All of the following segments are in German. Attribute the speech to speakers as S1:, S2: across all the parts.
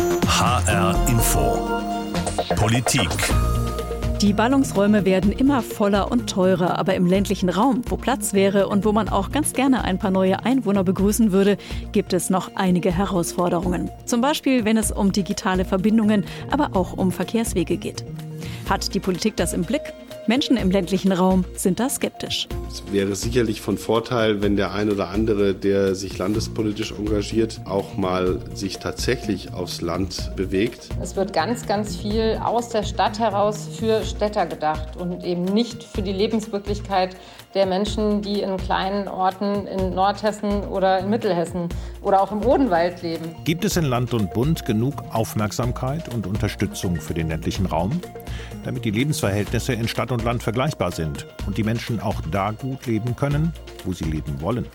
S1: HR Info. Politik.
S2: Die Ballungsräume werden immer voller und teurer, aber im ländlichen Raum, wo Platz wäre und wo man auch ganz gerne ein paar neue Einwohner begrüßen würde, gibt es noch einige Herausforderungen. Zum Beispiel, wenn es um digitale Verbindungen, aber auch um Verkehrswege geht. Hat die Politik das im Blick? Menschen im ländlichen Raum sind da skeptisch.
S3: Es wäre sicherlich von Vorteil, wenn der ein oder andere, der sich landespolitisch engagiert, auch mal sich tatsächlich aufs Land bewegt.
S4: Es wird ganz, ganz viel aus der Stadt heraus für Städter gedacht und eben nicht für die Lebenswirklichkeit der Menschen, die in kleinen Orten in Nordhessen oder in Mittelhessen oder auch im Odenwald leben.
S5: Gibt es in Land und Bund genug Aufmerksamkeit und Unterstützung für den ländlichen Raum, damit die Lebensverhältnisse in Stadt und Land vergleichbar sind und die Menschen auch da gut leben können, wo sie leben wollen?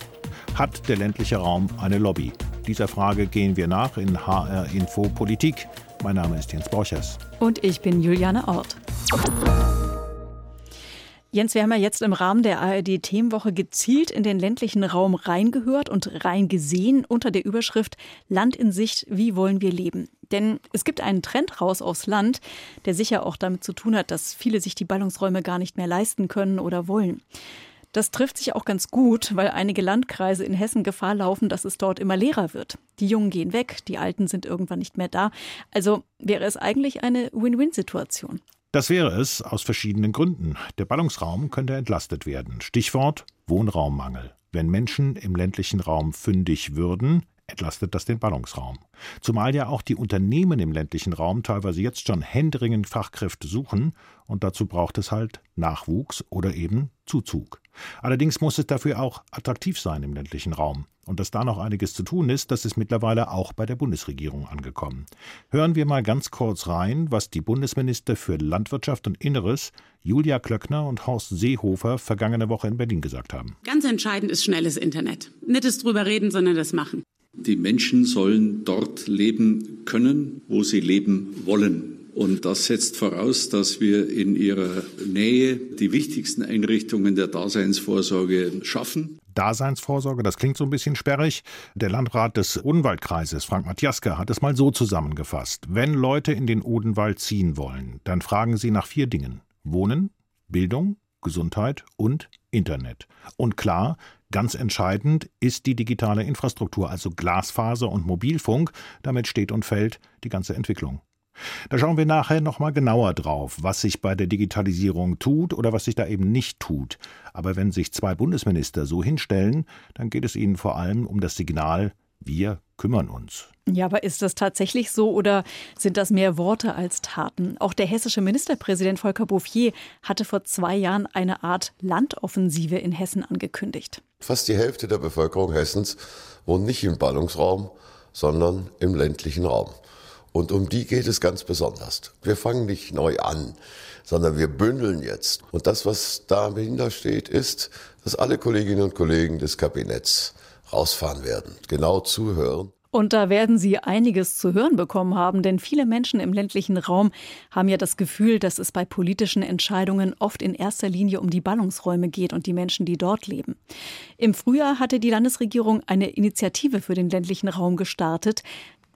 S5: Hat der ländliche Raum eine Lobby? Dieser Frage gehen wir nach in HR Info Politik. Mein Name ist Jens Borchers.
S2: Und ich bin Juliane Ort. Jens, wir haben ja jetzt im Rahmen der ARD-Themenwoche gezielt in den ländlichen Raum reingehört und reingesehen unter der Überschrift Land in Sicht, wie wollen wir leben? Denn es gibt einen Trend raus aufs Land, der sicher auch damit zu tun hat, dass viele sich die Ballungsräume gar nicht mehr leisten können oder wollen. Das trifft sich auch ganz gut, weil einige Landkreise in Hessen Gefahr laufen, dass es dort immer leerer wird. Die Jungen gehen weg, die Alten sind irgendwann nicht mehr da. Also wäre es eigentlich eine Win-Win-Situation.
S5: Das wäre es aus verschiedenen Gründen. Der Ballungsraum könnte entlastet werden. Stichwort Wohnraummangel. Wenn Menschen im ländlichen Raum fündig würden, entlastet das den Ballungsraum. Zumal ja auch die Unternehmen im ländlichen Raum teilweise jetzt schon händeringend Fachkräfte suchen und dazu braucht es halt Nachwuchs oder eben Zuzug. Allerdings muss es dafür auch attraktiv sein im ländlichen Raum. Und dass da noch einiges zu tun ist, das ist mittlerweile auch bei der Bundesregierung angekommen. Hören wir mal ganz kurz rein, was die Bundesminister für Landwirtschaft und Inneres, Julia Klöckner und Horst Seehofer, vergangene Woche in Berlin gesagt haben.
S6: Ganz entscheidend ist schnelles Internet. Nicht das drüber reden, sondern das machen.
S7: Die Menschen sollen dort leben können, wo sie leben wollen. Und das setzt voraus, dass wir in ihrer Nähe die wichtigsten Einrichtungen der Daseinsvorsorge schaffen.
S5: Daseinsvorsorge, das klingt so ein bisschen sperrig. Der Landrat des Odenwaldkreises, Frank Matjaska, hat es mal so zusammengefasst. Wenn Leute in den Odenwald ziehen wollen, dann fragen sie nach vier Dingen. Wohnen, Bildung, Gesundheit und Internet. Und klar, ganz entscheidend ist die digitale Infrastruktur, also Glasfaser und Mobilfunk. Damit steht und fällt die ganze Entwicklung. Da schauen wir nachher nochmal genauer drauf, was sich bei der Digitalisierung tut oder was sich da eben nicht tut. Aber wenn sich zwei Bundesminister so hinstellen, dann geht es ihnen vor allem um das Signal, wir kümmern uns.
S2: Ja, aber ist das tatsächlich so oder sind das mehr Worte als Taten? Auch der hessische Ministerpräsident Volker Bouffier hatte vor zwei Jahren eine Art Landoffensive in Hessen angekündigt.
S8: Fast die Hälfte der Bevölkerung Hessens wohnt nicht im Ballungsraum, sondern im ländlichen Raum. Und um die geht es ganz besonders. Wir fangen nicht neu an, sondern wir bündeln jetzt. Und das, was dahinter steht, ist, dass alle Kolleginnen und Kollegen des Kabinetts rausfahren werden, genau zuhören.
S2: Und da werden Sie einiges zu hören bekommen haben, denn viele Menschen im ländlichen Raum haben ja das Gefühl, dass es bei politischen Entscheidungen oft in erster Linie um die Ballungsräume geht und die Menschen, die dort leben. Im Frühjahr hatte die Landesregierung eine Initiative für den ländlichen Raum gestartet.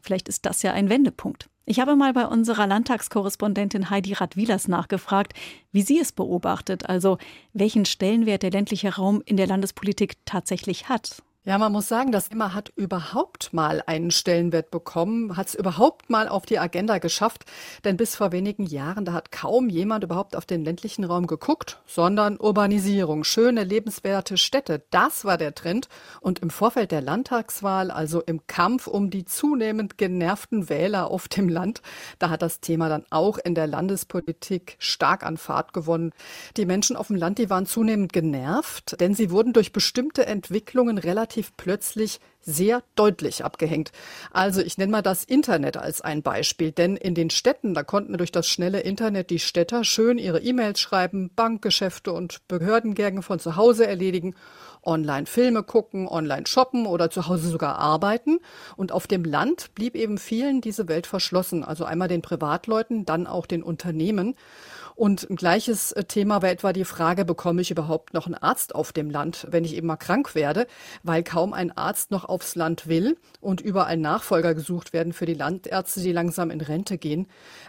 S2: Vielleicht ist das ja ein Wendepunkt. Ich habe mal bei unserer Landtagskorrespondentin Heidi Radwilas nachgefragt, wie sie es beobachtet, also welchen Stellenwert der ländliche Raum in der Landespolitik tatsächlich hat.
S9: Ja, man muss sagen, das Thema hat überhaupt mal einen Stellenwert bekommen, hat es überhaupt mal auf die Agenda geschafft. Denn bis vor wenigen Jahren, da hat kaum jemand überhaupt auf den ländlichen Raum geguckt, sondern Urbanisierung, schöne, lebenswerte Städte, das war der Trend. Und im Vorfeld der Landtagswahl, also im Kampf um die zunehmend genervten Wähler auf dem Land, da hat das Thema dann auch in der Landespolitik stark an Fahrt gewonnen. Die Menschen auf dem Land, die waren zunehmend genervt, denn sie wurden durch bestimmte Entwicklungen relativ relativ plötzlich sehr deutlich abgehängt. Also ich nenne mal das Internet als ein Beispiel, denn in den Städten, da konnten durch das schnelle Internet die Städter schön ihre E-Mails schreiben, Bankgeschäfte und Behördengänge von zu Hause erledigen, online Filme gucken, online shoppen oder zu Hause sogar arbeiten. Und auf dem Land blieb eben vielen diese Welt verschlossen, also einmal den Privatleuten, dann auch den Unternehmen. Und ein gleiches äh, Thema war etwa die Frage, bekomme ich überhaupt noch einen Arzt auf dem Land, wenn ich eben mal krank werde, weil kaum ein Arzt noch aufs Land will und überall Nachfolger gesucht werden für die Landärzte, die langsam in Rente gehen.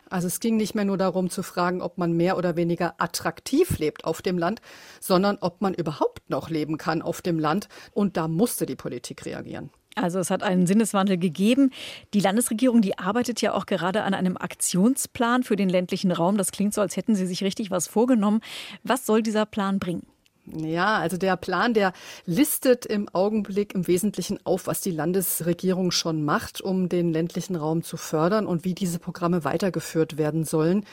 S9: Also es ging nicht mehr nur darum zu fragen, ob man mehr oder weniger attraktiv lebt auf dem Land, sondern ob man überhaupt noch leben kann auf dem Land. Und da musste die Politik reagieren.
S2: Also es hat einen Sinneswandel gegeben. Die Landesregierung, die arbeitet ja auch gerade an einem Aktionsplan für den ländlichen Raum. Das klingt so, als hätten Sie sich richtig was vorgenommen. Was soll dieser Plan bringen?
S9: Ja, also der Plan, der listet im Augenblick im Wesentlichen auf, was die Landesregierung schon macht, um den ländlichen Raum zu fördern und wie diese Programme weitergeführt werden sollen.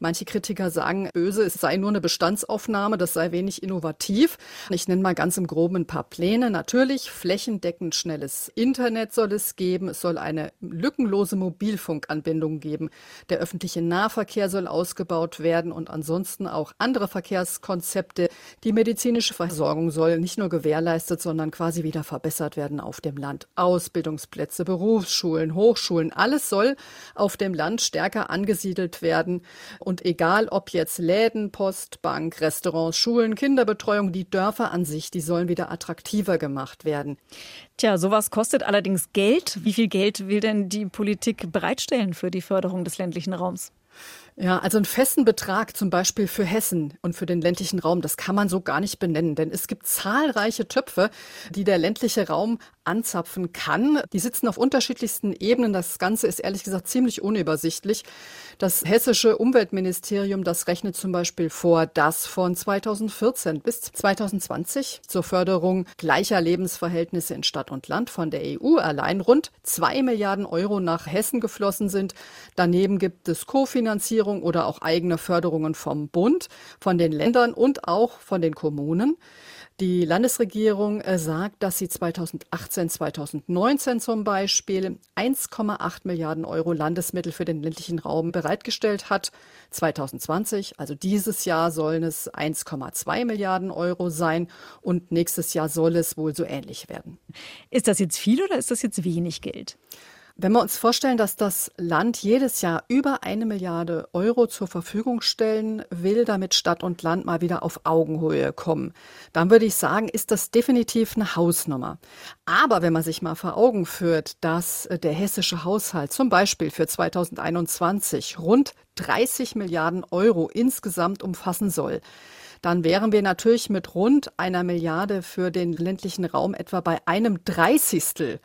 S9: Manche Kritiker sagen, böse, es sei nur eine Bestandsaufnahme, das sei wenig innovativ. Ich nenne mal ganz im Groben ein paar Pläne. Natürlich, flächendeckend schnelles Internet soll es geben. Es soll eine lückenlose Mobilfunkanbindung geben. Der öffentliche Nahverkehr soll ausgebaut werden und ansonsten auch andere Verkehrskonzepte, die Medizin medizinische Versorgung soll nicht nur gewährleistet, sondern quasi wieder verbessert werden auf dem Land. Ausbildungsplätze, Berufsschulen, Hochschulen, alles soll auf dem Land stärker angesiedelt werden. Und egal ob jetzt Läden, Post, Bank, Restaurants, Schulen, Kinderbetreuung, die Dörfer an sich, die sollen wieder attraktiver gemacht werden.
S2: Tja, sowas kostet allerdings Geld. Wie viel Geld will denn die Politik bereitstellen für die Förderung des ländlichen Raums?
S9: Ja, also einen festen Betrag zum Beispiel für Hessen und für den ländlichen Raum, das kann man so gar nicht benennen, denn es gibt zahlreiche Töpfe, die der ländliche Raum anzapfen kann. Die sitzen auf unterschiedlichsten Ebenen. Das Ganze ist ehrlich gesagt ziemlich unübersichtlich. Das hessische Umweltministerium, das rechnet zum Beispiel vor, dass von 2014 bis 2020 zur Förderung gleicher Lebensverhältnisse in Stadt und Land von der EU allein rund zwei Milliarden Euro nach Hessen geflossen sind. Daneben gibt es Kofinanzierung oder auch eigene Förderungen vom Bund, von den Ländern und auch von den Kommunen. Die Landesregierung äh, sagt, dass sie 2018, 2019 zum Beispiel 1,8 Milliarden Euro Landesmittel für den ländlichen Raum bereitgestellt hat. 2020, also dieses Jahr, sollen es 1,2 Milliarden Euro sein und nächstes Jahr soll es wohl so ähnlich werden.
S2: Ist das jetzt viel oder ist das jetzt wenig Geld?
S9: Wenn wir uns vorstellen, dass das Land jedes Jahr über eine Milliarde Euro zur Verfügung stellen will, damit Stadt und Land mal wieder auf Augenhöhe kommen, dann würde ich sagen, ist das definitiv eine Hausnummer. Aber wenn man sich mal vor Augen führt, dass der hessische Haushalt zum Beispiel für 2021 rund 30 Milliarden Euro insgesamt umfassen soll, dann wären wir natürlich mit rund einer Milliarde für den ländlichen Raum etwa bei einem Dreißigstel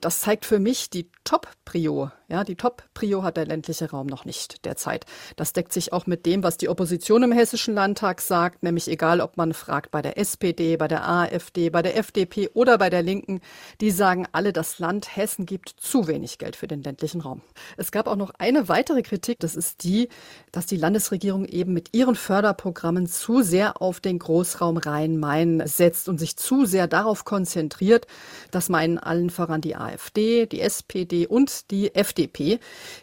S9: das zeigt für mich die Top-Prio. Ja, die Top-Prio hat der ländliche Raum noch nicht derzeit. Das deckt sich auch mit dem, was die Opposition im Hessischen Landtag sagt, nämlich egal, ob man fragt bei der SPD, bei der AfD, bei der FDP oder bei der Linken, die sagen alle, das Land Hessen gibt zu wenig Geld für den ländlichen Raum. Es gab auch noch eine weitere Kritik, das ist die, dass die Landesregierung eben mit ihren Förderprogrammen zu sehr auf den Großraum Rhein-Main setzt und sich zu sehr darauf konzentriert. Das meinen allen voran die AfD, die SPD und die FDP.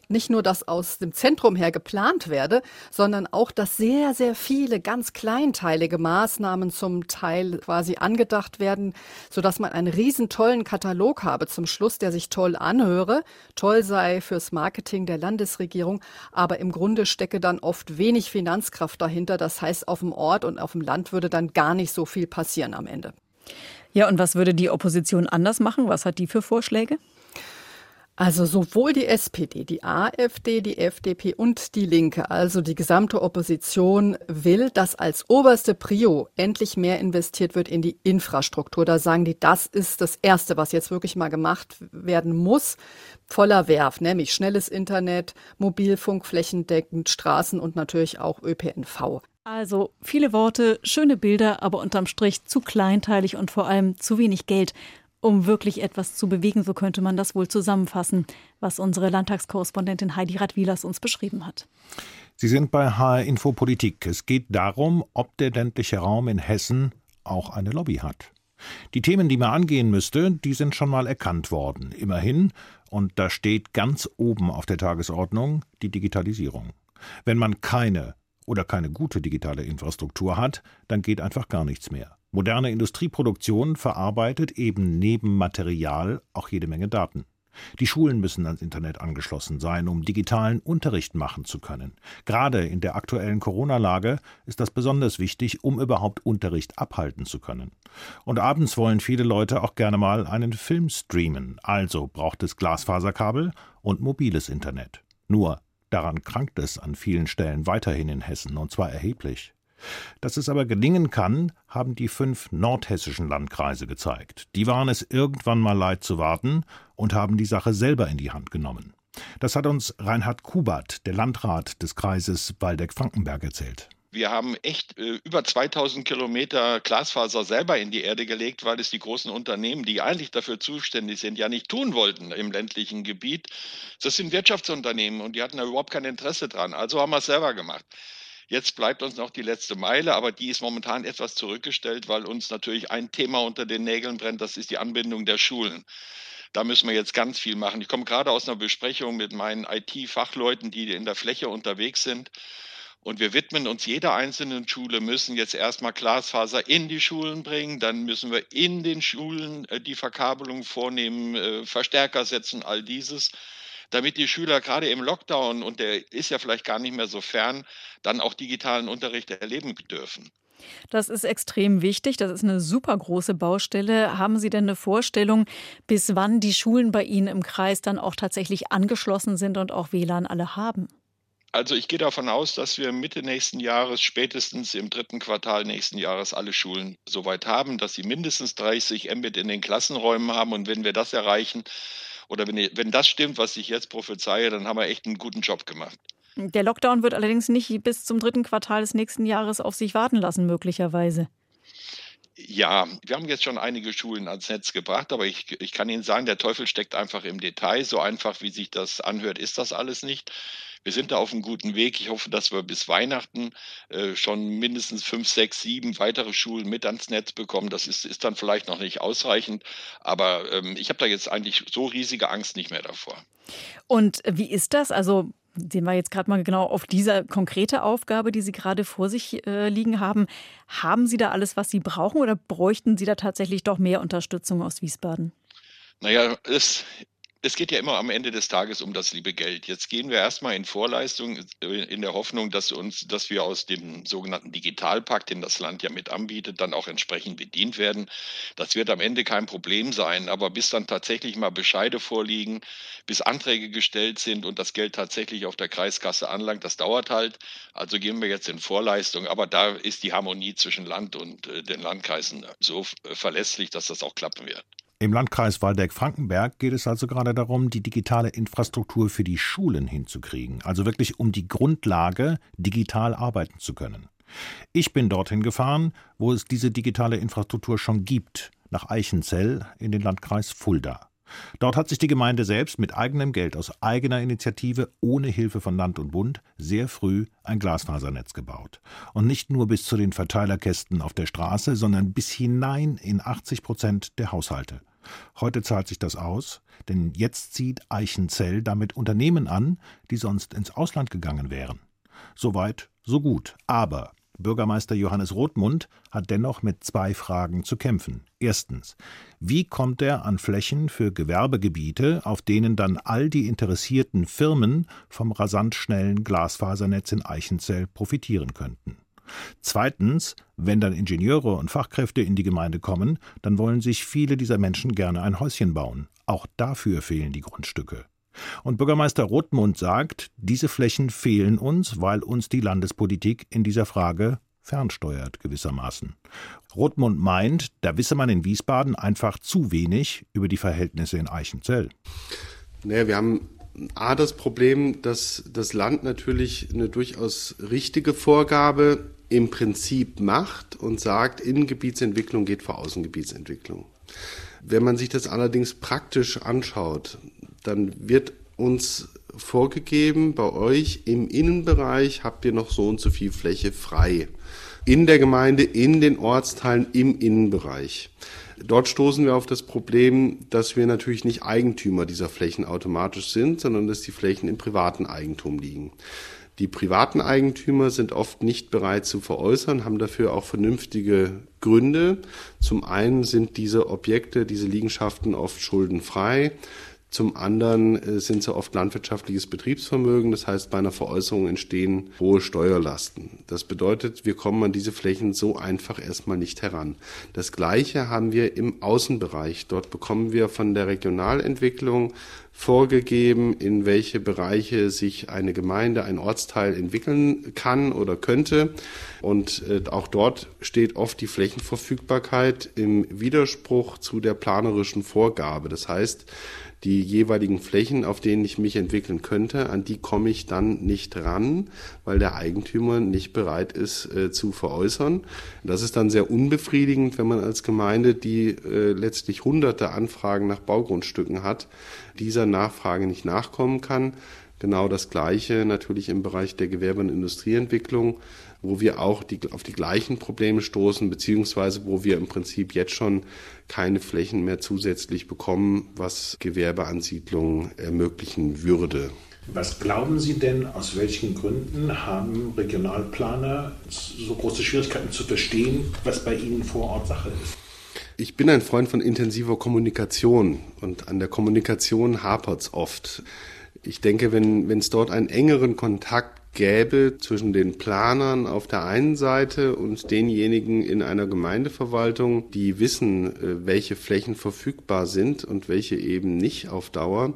S9: Nicht nur, dass aus dem Zentrum her geplant werde, sondern auch, dass sehr, sehr viele ganz kleinteilige Maßnahmen zum Teil quasi angedacht werden, sodass man einen riesen tollen Katalog habe zum Schluss, der sich toll anhöre, toll sei fürs Marketing der Landesregierung, aber im Grunde stecke dann oft wenig Finanzkraft dahinter. Das heißt, auf dem Ort und auf dem Land würde dann gar nicht so viel passieren am Ende.
S2: Ja, und was würde die Opposition anders machen? Was hat die für Vorschläge?
S9: Also sowohl die SPD, die AfD, die FDP und die Linke, also die gesamte Opposition will, dass als oberste Prio endlich mehr investiert wird in die Infrastruktur. Da sagen die, das ist das Erste, was jetzt wirklich mal gemacht werden muss. Voller Werf, nämlich schnelles Internet, Mobilfunk flächendeckend, Straßen und natürlich auch ÖPNV.
S2: Also viele Worte, schöne Bilder, aber unterm Strich zu kleinteilig und vor allem zu wenig Geld, um wirklich etwas zu bewegen. So könnte man das wohl zusammenfassen, was unsere Landtagskorrespondentin Heidi Radwilas uns beschrieben hat.
S5: Sie sind bei HR Info Politik. Es geht darum, ob der ländliche Raum in Hessen auch eine Lobby hat. Die Themen, die man angehen müsste, die sind schon mal erkannt worden. Immerhin, und da steht ganz oben auf der Tagesordnung die Digitalisierung. Wenn man keine oder keine gute digitale Infrastruktur hat, dann geht einfach gar nichts mehr. Moderne Industrieproduktion verarbeitet eben neben Material auch jede Menge Daten. Die Schulen müssen ans Internet angeschlossen sein, um digitalen Unterricht machen zu können. Gerade in der aktuellen Corona-Lage ist das besonders wichtig, um überhaupt Unterricht abhalten zu können. Und abends wollen viele Leute auch gerne mal einen Film streamen, also braucht es Glasfaserkabel und mobiles Internet. Nur daran krankt es an vielen Stellen weiterhin in Hessen, und zwar erheblich. Dass es aber gelingen kann, haben die fünf nordhessischen Landkreise gezeigt. Die waren es irgendwann mal leid zu warten und haben die Sache selber in die Hand genommen. Das hat uns Reinhard Kubat, der Landrat des Kreises Waldeck-Frankenberg, erzählt.
S10: Wir haben echt äh, über 2000 Kilometer Glasfaser selber in die Erde gelegt, weil es die großen Unternehmen, die eigentlich dafür zuständig sind, ja nicht tun wollten im ländlichen Gebiet. Das sind Wirtschaftsunternehmen und die hatten da überhaupt kein Interesse dran. Also haben wir es selber gemacht. Jetzt bleibt uns noch die letzte Meile, aber die ist momentan etwas zurückgestellt, weil uns natürlich ein Thema unter den Nägeln brennt, das ist die Anbindung der Schulen. Da müssen wir jetzt ganz viel machen. Ich komme gerade aus einer Besprechung mit meinen IT-Fachleuten, die in der Fläche unterwegs sind. Und wir widmen uns jeder einzelnen Schule, müssen jetzt erstmal Glasfaser in die Schulen bringen, dann müssen wir in den Schulen äh, die Verkabelung vornehmen, äh, Verstärker setzen, all dieses damit die Schüler gerade im Lockdown, und der ist ja vielleicht gar nicht mehr so fern, dann auch digitalen Unterricht erleben dürfen.
S2: Das ist extrem wichtig. Das ist eine super große Baustelle. Haben Sie denn eine Vorstellung, bis wann die Schulen bei Ihnen im Kreis dann auch tatsächlich angeschlossen sind und auch WLAN alle haben?
S10: Also ich gehe davon aus, dass wir Mitte nächsten Jahres, spätestens im dritten Quartal nächsten Jahres alle Schulen soweit haben, dass sie mindestens 30 Mbit in den Klassenräumen haben. Und wenn wir das erreichen, oder wenn, wenn das stimmt, was ich jetzt prophezeie, dann haben wir echt einen guten Job gemacht.
S2: Der Lockdown wird allerdings nicht bis zum dritten Quartal des nächsten Jahres auf sich warten lassen, möglicherweise.
S10: Ja, wir haben jetzt schon einige Schulen ans Netz gebracht, aber ich, ich kann Ihnen sagen, der Teufel steckt einfach im Detail. So einfach, wie sich das anhört, ist das alles nicht. Wir sind da auf einem guten Weg. Ich hoffe, dass wir bis Weihnachten äh, schon mindestens fünf, sechs, sieben weitere Schulen mit ans Netz bekommen. Das ist, ist dann vielleicht noch nicht ausreichend, aber ähm, ich habe da jetzt eigentlich so riesige Angst nicht mehr davor.
S2: Und wie ist das? Also sehen wir jetzt gerade mal genau auf diese konkrete Aufgabe, die Sie gerade vor sich äh, liegen haben. Haben Sie da alles, was Sie brauchen oder bräuchten Sie da tatsächlich doch mehr Unterstützung aus Wiesbaden?
S10: Naja, es, es geht ja immer am Ende des Tages um das liebe Geld. Jetzt gehen wir erstmal in Vorleistung äh, in der Hoffnung, dass uns, dass wir aus dem sogenannten Digitalpakt, den das Land ja mit anbietet, dann auch entsprechend bedient werden. Das wird am Ende kein Problem sein. Aber bis dann tatsächlich mal Bescheide vorliegen, bis Anträge gestellt sind und das Geld tatsächlich auf der Kreiskasse anlangt, das dauert halt. Also gehen wir jetzt in Vorleistung. Aber da ist die Harmonie zwischen Land und äh, den Landkreisen so verlässlich, dass das auch klappen wird.
S5: Im Landkreis Waldeck-Frankenberg geht es also gerade darum, die digitale Infrastruktur für die Schulen hinzukriegen, also wirklich um die Grundlage, digital arbeiten zu können. Ich bin dorthin gefahren, wo es diese digitale Infrastruktur schon gibt, nach Eichenzell in den Landkreis Fulda. Dort hat sich die Gemeinde selbst mit eigenem Geld aus eigener Initiative ohne Hilfe von Land und Bund sehr früh ein Glasfasernetz gebaut. Und nicht nur bis zu den Verteilerkästen auf der Straße, sondern bis hinein in 80 Prozent der Haushalte. Heute zahlt sich das aus, denn jetzt zieht Eichenzell damit Unternehmen an, die sonst ins Ausland gegangen wären. Soweit, so gut. Aber Bürgermeister Johannes Rothmund hat dennoch mit zwei Fragen zu kämpfen. Erstens, wie kommt er an Flächen für Gewerbegebiete, auf denen dann all die interessierten Firmen vom rasant schnellen Glasfasernetz in Eichenzell profitieren könnten? Zweitens, wenn dann Ingenieure und Fachkräfte in die Gemeinde kommen, dann wollen sich viele dieser Menschen gerne ein Häuschen bauen. Auch dafür fehlen die Grundstücke. Und Bürgermeister Rothmund sagt, diese Flächen fehlen uns, weil uns die Landespolitik in dieser Frage fernsteuert gewissermaßen. Rothmund meint, da wisse man in Wiesbaden einfach zu wenig über die Verhältnisse in Eichenzell.
S3: Naja, wir haben A, das Problem, dass das Land natürlich eine durchaus richtige Vorgabe im Prinzip macht und sagt, Innengebietsentwicklung geht vor Außengebietsentwicklung. Wenn man sich das allerdings praktisch anschaut, dann wird uns vorgegeben, bei euch im Innenbereich habt ihr noch so und so viel Fläche frei. In der Gemeinde, in den Ortsteilen, im Innenbereich. Dort stoßen wir auf das Problem, dass wir natürlich nicht Eigentümer dieser Flächen automatisch sind, sondern dass die Flächen im privaten Eigentum liegen. Die privaten Eigentümer sind oft nicht bereit zu veräußern, haben dafür auch vernünftige Gründe. Zum einen sind diese Objekte, diese Liegenschaften oft schuldenfrei. Zum anderen äh, sind sie oft landwirtschaftliches Betriebsvermögen. Das heißt, bei einer Veräußerung entstehen hohe Steuerlasten. Das bedeutet, wir kommen an diese Flächen so einfach erstmal nicht heran. Das Gleiche haben wir im Außenbereich. Dort bekommen wir von der Regionalentwicklung vorgegeben, in welche Bereiche sich eine Gemeinde, ein Ortsteil entwickeln kann oder könnte. Und äh, auch dort steht oft die Flächenverfügbarkeit im Widerspruch zu der planerischen Vorgabe. Das heißt, die jeweiligen Flächen, auf denen ich mich entwickeln könnte, an die komme ich dann nicht ran, weil der Eigentümer nicht bereit ist äh, zu veräußern. Das ist dann sehr unbefriedigend, wenn man als Gemeinde, die äh, letztlich hunderte Anfragen nach Baugrundstücken hat, dieser Nachfrage nicht nachkommen kann. Genau das Gleiche natürlich im Bereich der Gewerbe- und Industrieentwicklung, wo wir auch die, auf die gleichen Probleme stoßen, beziehungsweise wo wir im Prinzip jetzt schon keine Flächen mehr zusätzlich bekommen, was Gewerbeansiedlungen ermöglichen würde.
S5: Was glauben Sie denn, aus welchen Gründen haben Regionalplaner so große Schwierigkeiten zu verstehen, was bei ihnen vor Ort Sache ist?
S3: Ich bin ein Freund von intensiver Kommunikation und an der Kommunikation hapert es oft. Ich denke, wenn es dort einen engeren Kontakt gäbe zwischen den Planern auf der einen Seite und denjenigen in einer Gemeindeverwaltung, die wissen, äh, welche Flächen verfügbar sind und welche eben nicht auf Dauer.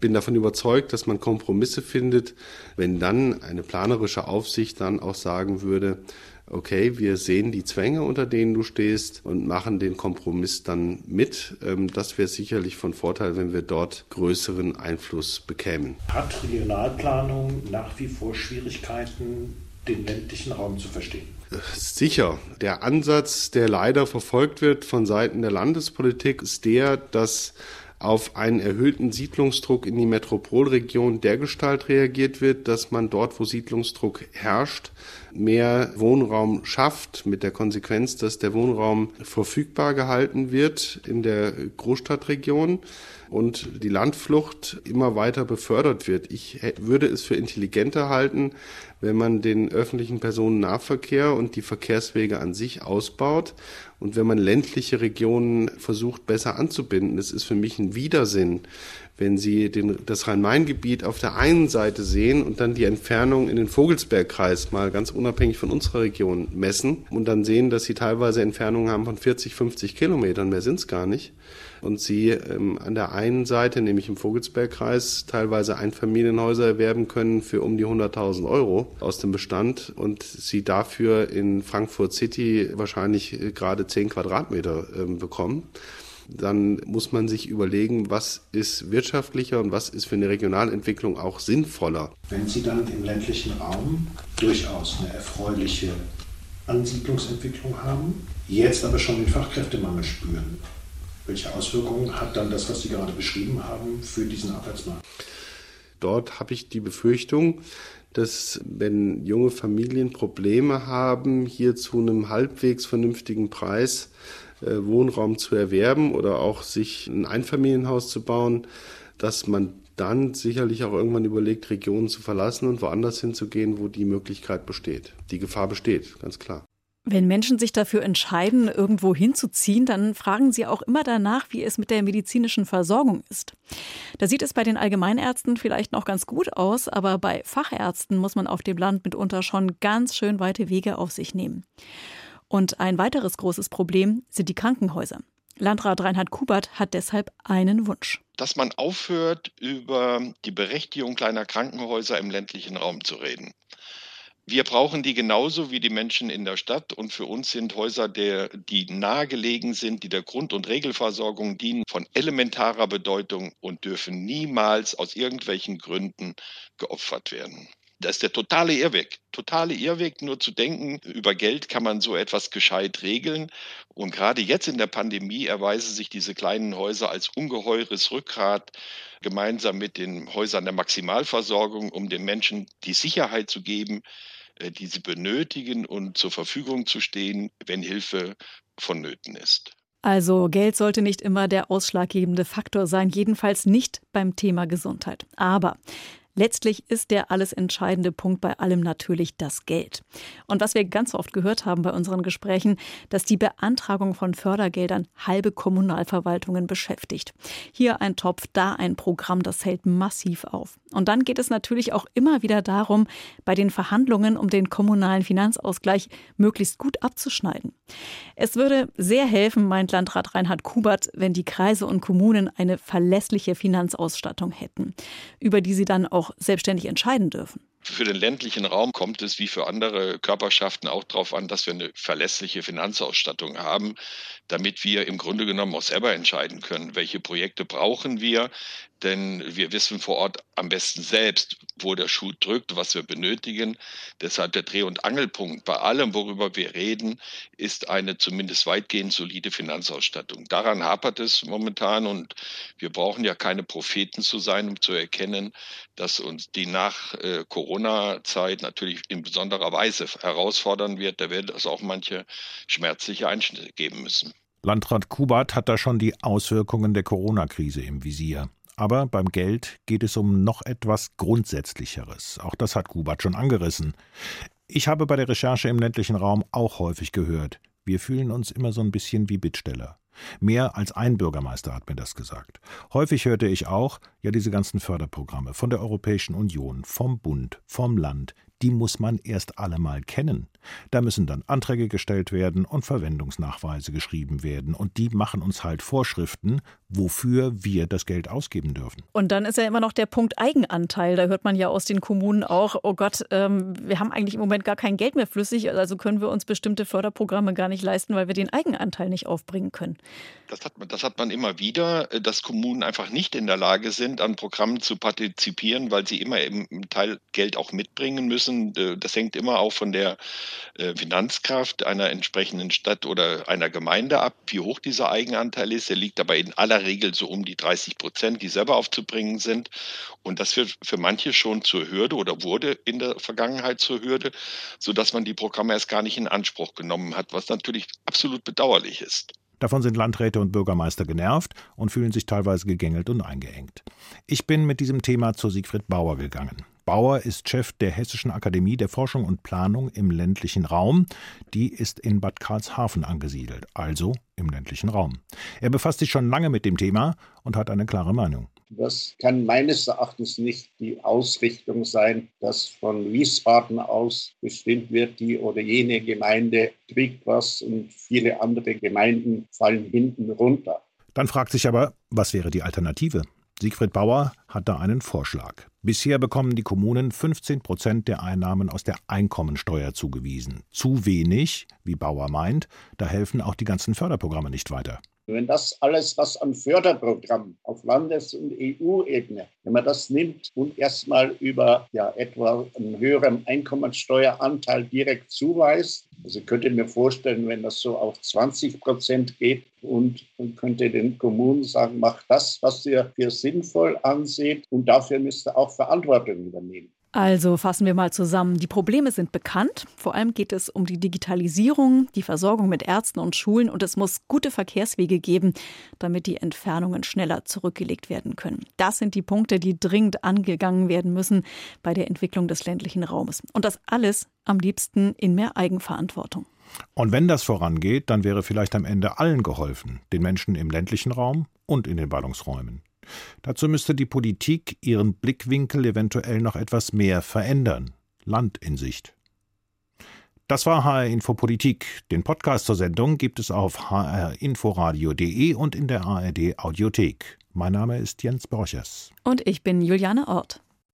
S3: Bin davon überzeugt, dass man Kompromisse findet, wenn dann eine planerische Aufsicht dann auch sagen würde, okay, wir sehen die Zwänge, unter denen du stehst und machen den Kompromiss dann mit. Ähm, das wäre sicherlich von Vorteil, wenn wir dort größeren Einfluss bekämen.
S5: Hat Regionalplanung nach wie vor Schwierigkeiten, den ländlichen Raum zu verstehen?
S3: Sicher. Der Ansatz, der leider verfolgt wird von Seiten der Landespolitik, ist der, dass auf einen erhöhten Siedlungsdruck in die Metropolregion dergestalt reagiert wird, dass man dort, wo Siedlungsdruck herrscht, mehr Wohnraum schafft, mit der Konsequenz, dass der Wohnraum verfügbar gehalten wird in der Großstadtregion und die Landflucht immer weiter befördert wird. Ich würde es für intelligenter halten, wenn man den öffentlichen Personennahverkehr und die Verkehrswege an sich ausbaut und wenn man ländliche Regionen versucht besser anzubinden. Es ist für mich ein Widersinn, wenn Sie den, das Rhein-Main-Gebiet auf der einen Seite sehen und dann die Entfernung in den Vogelsbergkreis mal ganz unabhängig von unserer Region messen und dann sehen, dass Sie teilweise Entfernungen haben von 40, 50 Kilometern, mehr sind es gar nicht. Und Sie ähm, an der einen Seite, nämlich im Vogelsbergkreis, teilweise Einfamilienhäuser erwerben können für um die 100.000 Euro aus dem Bestand und Sie dafür in Frankfurt City wahrscheinlich äh, gerade 10 Quadratmeter ähm, bekommen dann muss man sich überlegen, was ist wirtschaftlicher und was ist für eine Regionalentwicklung auch sinnvoller.
S5: Wenn Sie dann im ländlichen Raum durchaus eine erfreuliche Ansiedlungsentwicklung haben, jetzt aber schon den Fachkräftemangel spüren, welche Auswirkungen hat dann das, was Sie gerade beschrieben haben, für diesen Arbeitsmarkt?
S3: Dort habe ich die Befürchtung, dass wenn junge Familien Probleme haben, hier zu einem halbwegs vernünftigen Preis äh, Wohnraum zu erwerben oder auch sich ein Einfamilienhaus zu bauen, dass man dann sicherlich auch irgendwann überlegt, Regionen zu verlassen und woanders hinzugehen, wo die Möglichkeit besteht. Die Gefahr besteht, ganz klar.
S2: Wenn Menschen sich dafür entscheiden, irgendwo hinzuziehen, dann fragen sie auch immer danach, wie es mit der medizinischen Versorgung ist. Da sieht es bei den Allgemeinärzten vielleicht noch ganz gut aus, aber bei Fachärzten muss man auf dem Land mitunter schon ganz schön weite Wege auf sich nehmen. Und ein weiteres großes Problem sind die Krankenhäuser. Landrat Reinhard Kubert hat deshalb einen Wunsch.
S10: Dass man aufhört, über die Berechtigung kleiner Krankenhäuser im ländlichen Raum zu reden. Wir brauchen die genauso wie die Menschen in der Stadt. Und für uns sind Häuser, der, die nahegelegen sind, die der Grund- und Regelversorgung dienen, von elementarer Bedeutung und dürfen niemals aus irgendwelchen Gründen geopfert werden. Das ist der totale Irrweg. Totale Irrweg, nur zu denken, über Geld kann man so etwas gescheit regeln. Und gerade jetzt in der Pandemie erweisen sich diese kleinen Häuser als ungeheures Rückgrat gemeinsam mit den Häusern der Maximalversorgung, um den Menschen die Sicherheit zu geben, äh, die sie benötigen und zur Verfügung zu stehen, wenn Hilfe vonnöten ist.
S2: Also Geld sollte nicht immer der ausschlaggebende Faktor sein, jedenfalls nicht beim Thema Gesundheit. Aber Letztlich ist der alles entscheidende Punkt bei allem natürlich das Geld. Und was wir ganz oft gehört haben bei unseren Gesprächen, dass die Beantragung von Fördergeldern halbe Kommunalverwaltungen beschäftigt. Hier ein Topf, da ein Programm, das hält massiv auf. Und dann geht es natürlich auch immer wieder darum, bei den Verhandlungen um den kommunalen Finanzausgleich möglichst gut abzuschneiden. Es würde sehr helfen, meint Landrat Reinhard Kubert, wenn die Kreise und Kommunen eine verlässliche Finanzausstattung hätten, über die sie dann auch selbstständig entscheiden dürfen.
S10: Für den ländlichen Raum kommt es wie für andere Körperschaften auch darauf an, dass wir eine verlässliche Finanzausstattung haben, damit wir im Grunde genommen auch selber entscheiden können, welche Projekte brauchen wir. Denn wir wissen vor Ort am besten selbst, wo der Schuh drückt, was wir benötigen. Deshalb der Dreh- und Angelpunkt bei allem, worüber wir reden, ist eine zumindest weitgehend solide Finanzausstattung. Daran hapert es momentan und wir brauchen ja keine Propheten zu sein, um zu erkennen, dass uns die nach äh, Corona-Zeit natürlich in besonderer Weise herausfordern wird. Da wird es auch manche schmerzliche Einschnitte geben müssen.
S5: Landrat Kubat hat da schon die Auswirkungen der Corona-Krise im Visier. Aber beim Geld geht es um noch etwas Grundsätzlicheres. Auch das hat Kubat schon angerissen. Ich habe bei der Recherche im ländlichen Raum auch häufig gehört, wir fühlen uns immer so ein bisschen wie Bittsteller. Mehr als ein Bürgermeister hat mir das gesagt. Häufig hörte ich auch, ja, diese ganzen Förderprogramme von der Europäischen Union, vom Bund, vom Land, die muss man erst alle mal kennen. Da müssen dann Anträge gestellt werden und Verwendungsnachweise geschrieben werden. Und die machen uns halt Vorschriften, wofür wir das Geld ausgeben dürfen.
S2: Und dann ist ja immer noch der Punkt Eigenanteil. Da hört man ja aus den Kommunen auch, oh Gott, ähm, wir haben eigentlich im Moment gar kein Geld mehr flüssig, also können wir uns bestimmte Förderprogramme gar nicht leisten, weil wir den Eigenanteil nicht aufbringen können.
S10: Das hat man, das hat man immer wieder, äh, dass Kommunen einfach nicht in der Lage sind, an Programmen zu partizipieren, weil sie immer im Teil Geld auch mitbringen müssen. Äh, das hängt immer auch von der äh, Finanzkraft einer entsprechenden Stadt oder einer Gemeinde ab, wie hoch dieser Eigenanteil ist. Er liegt aber in aller Regel so um die 30 Prozent, die selber aufzubringen sind. Und das wird für manche schon zur Hürde oder wurde in der Vergangenheit zur Hürde, sodass man die Programme erst gar nicht in Anspruch genommen hat, was natürlich absolut bedauerlich ist.
S5: Davon sind Landräte und Bürgermeister genervt und fühlen sich teilweise gegängelt und eingeengt. Ich bin mit diesem Thema zu Siegfried Bauer gegangen. Bauer ist Chef der Hessischen Akademie der Forschung und Planung im ländlichen Raum. Die ist in Bad Karlshafen angesiedelt, also im ländlichen Raum. Er befasst sich schon lange mit dem Thema und hat eine klare Meinung.
S11: Das kann meines Erachtens nicht die Ausrichtung sein, dass von Wiesbaden aus bestimmt wird, die oder jene Gemeinde kriegt was und viele andere Gemeinden fallen hinten runter.
S5: Dann fragt sich aber, was wäre die Alternative? Siegfried Bauer hat da einen Vorschlag. Bisher bekommen die Kommunen 15 Prozent der Einnahmen aus der Einkommensteuer zugewiesen. Zu wenig, wie Bauer meint, da helfen auch die ganzen Förderprogramme nicht weiter.
S11: Wenn das alles, was an Förderprogrammen auf Landes- und EU-Ebene, wenn man das nimmt und erstmal über ja, etwa einen höheren Einkommensteueranteil direkt zuweist, also ich könnte mir vorstellen, wenn das so auf 20 Prozent geht und man könnte den Kommunen sagen, macht das, was ihr für sinnvoll anseht und dafür müsst ihr auch Verantwortung übernehmen.
S2: Also fassen wir mal zusammen. Die Probleme sind bekannt. Vor allem geht es um die Digitalisierung, die Versorgung mit Ärzten und Schulen und es muss gute Verkehrswege geben, damit die Entfernungen schneller zurückgelegt werden können. Das sind die Punkte, die dringend angegangen werden müssen bei der Entwicklung des ländlichen Raumes. Und das alles am liebsten in mehr Eigenverantwortung.
S5: Und wenn das vorangeht, dann wäre vielleicht am Ende allen geholfen, den Menschen im ländlichen Raum und in den Ballungsräumen. Dazu müsste die Politik ihren Blickwinkel eventuell noch etwas mehr verändern. Land in Sicht. Das war HR Info Politik. Den Podcast zur Sendung gibt es auf hrinforadio.de und in der ARD Audiothek. Mein Name ist Jens Borchers.
S2: Und ich bin Juliane Ort.